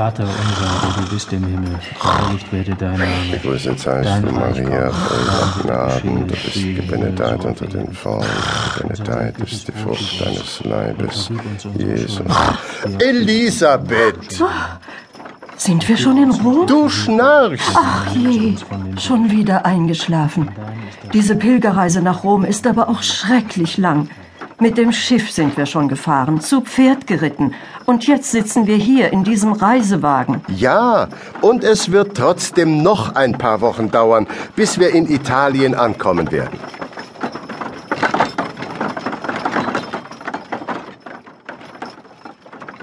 Vater unser, der du bist im Himmel, geheiligt werde dein Name. Gegrüßet seist du, Maria, voll Gnaden, du bist gebenedeit unter den Frauen, gebenedeit ist die Frucht deines Leibes, Jesus. Elisabeth! Sind wir schon in Rom? Du schnarchst! Ach je, schon wieder eingeschlafen. Diese Pilgerreise nach Rom ist aber auch schrecklich lang. Mit dem Schiff sind wir schon gefahren, zu Pferd geritten. Und jetzt sitzen wir hier in diesem Reisewagen. Ja, und es wird trotzdem noch ein paar Wochen dauern, bis wir in Italien ankommen werden.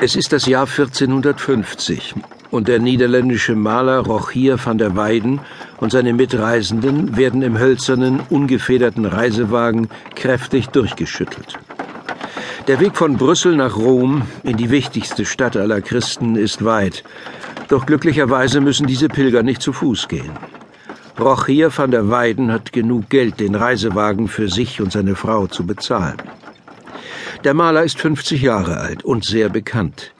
Es ist das Jahr 1450 und der niederländische Maler Rochier van der Weyden und seine Mitreisenden werden im hölzernen, ungefederten Reisewagen kräftig durchgeschüttelt. Der Weg von Brüssel nach Rom, in die wichtigste Stadt aller Christen, ist weit. Doch glücklicherweise müssen diese Pilger nicht zu Fuß gehen. Rochier van der Weyden hat genug Geld, den Reisewagen für sich und seine Frau zu bezahlen. Der Maler ist 50 Jahre alt und sehr bekannt.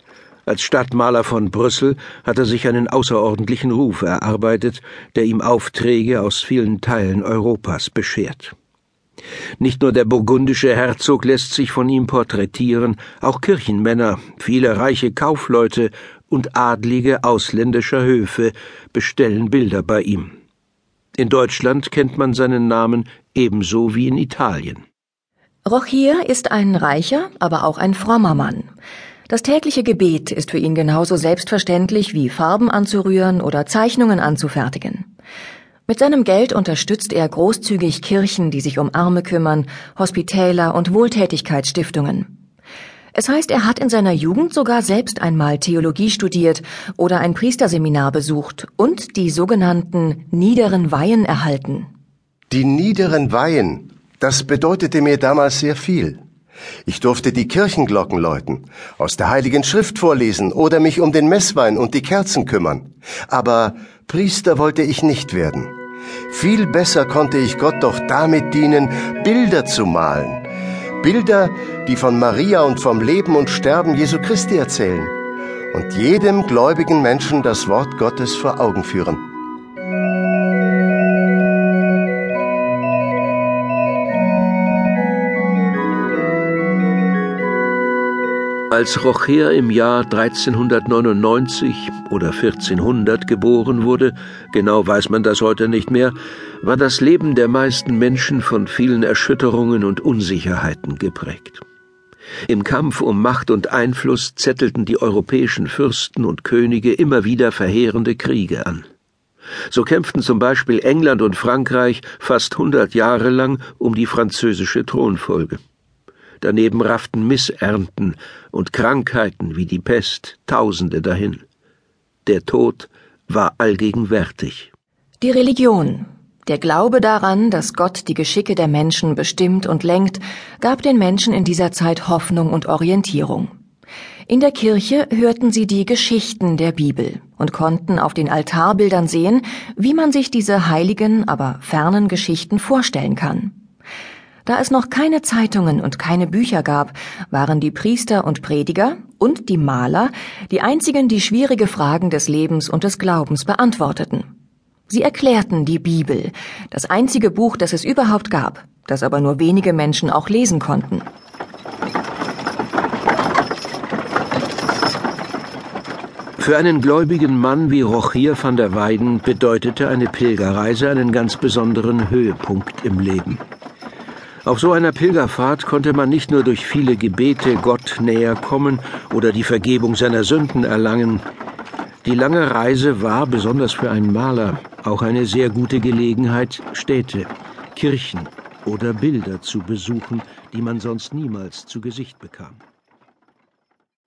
Als Stadtmaler von Brüssel hat er sich einen außerordentlichen Ruf erarbeitet, der ihm Aufträge aus vielen Teilen Europas beschert. Nicht nur der burgundische Herzog lässt sich von ihm porträtieren, auch Kirchenmänner, viele reiche Kaufleute und Adlige ausländischer Höfe bestellen Bilder bei ihm. In Deutschland kennt man seinen Namen ebenso wie in Italien. Rochier ist ein reicher, aber auch ein frommer Mann. Das tägliche Gebet ist für ihn genauso selbstverständlich wie Farben anzurühren oder Zeichnungen anzufertigen. Mit seinem Geld unterstützt er großzügig Kirchen, die sich um Arme kümmern, Hospitäler und Wohltätigkeitsstiftungen. Es heißt, er hat in seiner Jugend sogar selbst einmal Theologie studiert oder ein Priesterseminar besucht und die sogenannten niederen Weihen erhalten. Die niederen Weihen, das bedeutete mir damals sehr viel. Ich durfte die Kirchenglocken läuten, aus der Heiligen Schrift vorlesen oder mich um den Messwein und die Kerzen kümmern. Aber Priester wollte ich nicht werden. Viel besser konnte ich Gott doch damit dienen, Bilder zu malen. Bilder, die von Maria und vom Leben und Sterben Jesu Christi erzählen und jedem gläubigen Menschen das Wort Gottes vor Augen führen. Als Rocher im Jahr 1399 oder 1400 geboren wurde, genau weiß man das heute nicht mehr, war das Leben der meisten Menschen von vielen Erschütterungen und Unsicherheiten geprägt. Im Kampf um Macht und Einfluss zettelten die europäischen Fürsten und Könige immer wieder verheerende Kriege an. So kämpften zum Beispiel England und Frankreich fast hundert Jahre lang um die französische Thronfolge. Daneben rafften Missernten und Krankheiten wie die Pest Tausende dahin. Der Tod war allgegenwärtig. Die Religion, der Glaube daran, dass Gott die Geschicke der Menschen bestimmt und lenkt, gab den Menschen in dieser Zeit Hoffnung und Orientierung. In der Kirche hörten sie die Geschichten der Bibel und konnten auf den Altarbildern sehen, wie man sich diese heiligen, aber fernen Geschichten vorstellen kann. Da es noch keine Zeitungen und keine Bücher gab, waren die Priester und Prediger und die Maler die einzigen, die schwierige Fragen des Lebens und des Glaubens beantworteten. Sie erklärten die Bibel, das einzige Buch, das es überhaupt gab, das aber nur wenige Menschen auch lesen konnten. Für einen gläubigen Mann wie Rochier van der Weyden bedeutete eine Pilgerreise einen ganz besonderen Höhepunkt im Leben. Auf so einer Pilgerfahrt konnte man nicht nur durch viele Gebete Gott näher kommen oder die Vergebung seiner Sünden erlangen. Die lange Reise war, besonders für einen Maler, auch eine sehr gute Gelegenheit, Städte, Kirchen oder Bilder zu besuchen, die man sonst niemals zu Gesicht bekam.